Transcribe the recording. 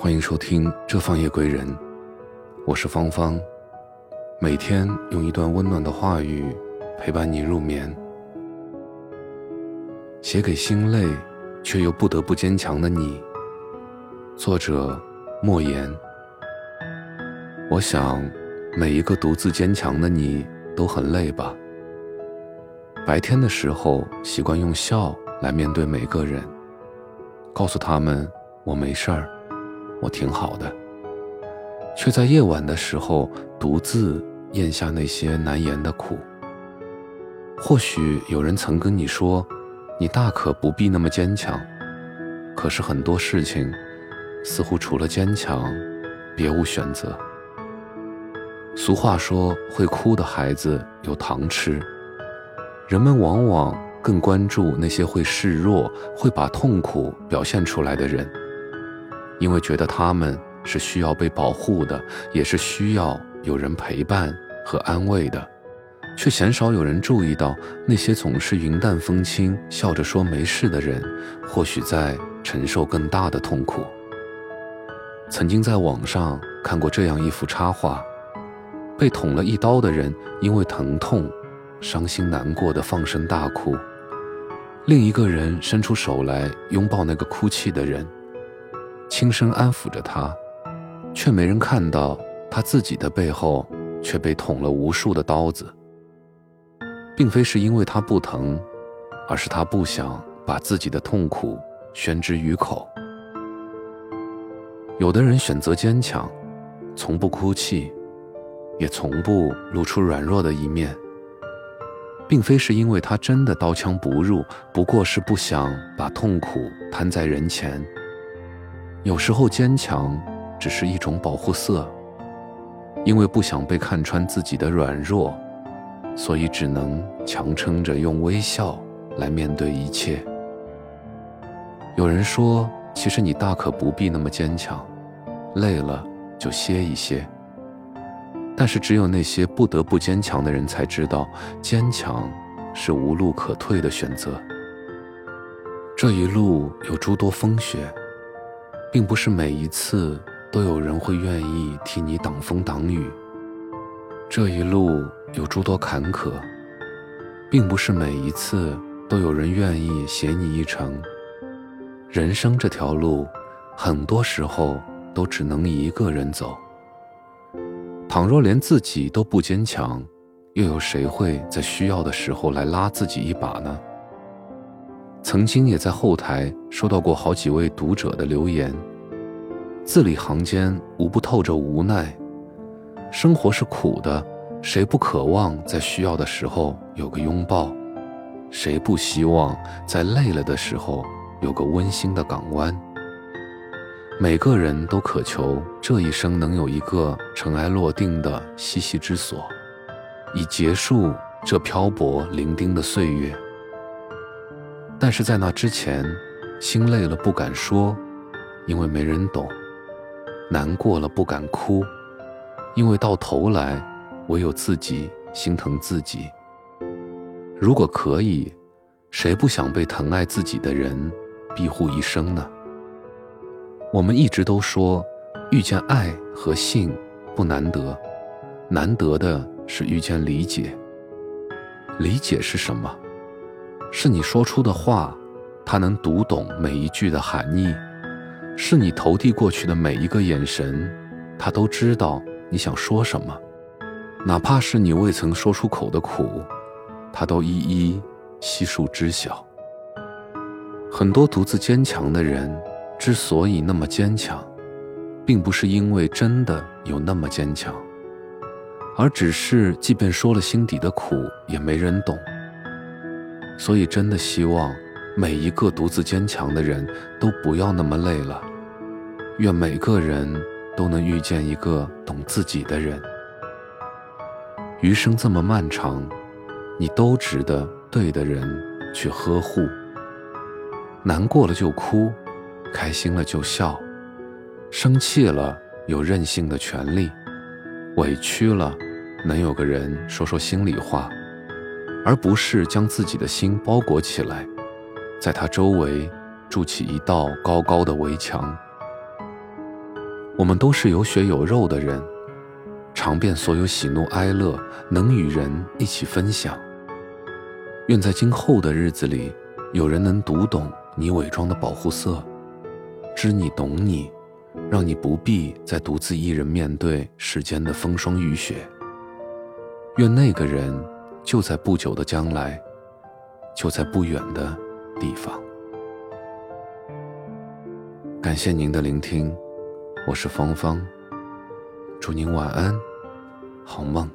欢迎收听《这方夜归人》，我是芳芳，每天用一段温暖的话语陪伴你入眠。写给心累却又不得不坚强的你，作者莫言。我想，每一个独自坚强的你都很累吧？白天的时候习惯用笑来面对每个人，告诉他们我没事儿。我挺好的，却在夜晚的时候独自咽下那些难言的苦。或许有人曾跟你说，你大可不必那么坚强。可是很多事情，似乎除了坚强，别无选择。俗话说，会哭的孩子有糖吃。人们往往更关注那些会示弱、会把痛苦表现出来的人。因为觉得他们是需要被保护的，也是需要有人陪伴和安慰的，却鲜少有人注意到那些总是云淡风轻、笑着说没事的人，或许在承受更大的痛苦。曾经在网上看过这样一幅插画：被捅了一刀的人因为疼痛，伤心难过的放声大哭；另一个人伸出手来拥抱那个哭泣的人。轻声安抚着他，却没人看到他自己的背后却被捅了无数的刀子。并非是因为他不疼，而是他不想把自己的痛苦宣之于口。有的人选择坚强，从不哭泣，也从不露出软弱的一面，并非是因为他真的刀枪不入，不过是不想把痛苦摊在人前。有时候坚强只是一种保护色，因为不想被看穿自己的软弱，所以只能强撑着用微笑来面对一切。有人说，其实你大可不必那么坚强，累了就歇一歇。但是只有那些不得不坚强的人才知道，坚强是无路可退的选择。这一路有诸多风雪。并不是每一次都有人会愿意替你挡风挡雨。这一路有诸多坎坷，并不是每一次都有人愿意携你一程。人生这条路，很多时候都只能一个人走。倘若连自己都不坚强，又有谁会在需要的时候来拉自己一把呢？曾经也在后台收到过好几位读者的留言，字里行间无不透着无奈。生活是苦的，谁不渴望在需要的时候有个拥抱？谁不希望在累了的时候有个温馨的港湾？每个人都渴求这一生能有一个尘埃落定的栖息之所，以结束这漂泊伶仃的岁月。但是在那之前，心累了不敢说，因为没人懂；难过了不敢哭，因为到头来，唯有自己心疼自己。如果可以，谁不想被疼爱自己的人庇护一生呢？我们一直都说，遇见爱和性不难得，难得的是遇见理解。理解是什么？是你说出的话，他能读懂每一句的含义；是你投递过去的每一个眼神，他都知道你想说什么。哪怕是你未曾说出口的苦，他都一一悉数知晓。很多独自坚强的人，之所以那么坚强，并不是因为真的有那么坚强，而只是即便说了心底的苦，也没人懂。所以，真的希望每一个独自坚强的人都不要那么累了。愿每个人都能遇见一个懂自己的人。余生这么漫长，你都值得对的人去呵护。难过了就哭，开心了就笑，生气了有任性的权利，委屈了能有个人说说心里话。而不是将自己的心包裹起来，在他周围筑起一道高高的围墙。我们都是有血有肉的人，尝遍所有喜怒哀乐，能与人一起分享。愿在今后的日子里，有人能读懂你伪装的保护色，知你懂你，让你不必再独自一人面对世间的风霜雨雪。愿那个人就在不久的将来，就在不远的地方。感谢您的聆听，我是芳芳。祝您晚安，好梦。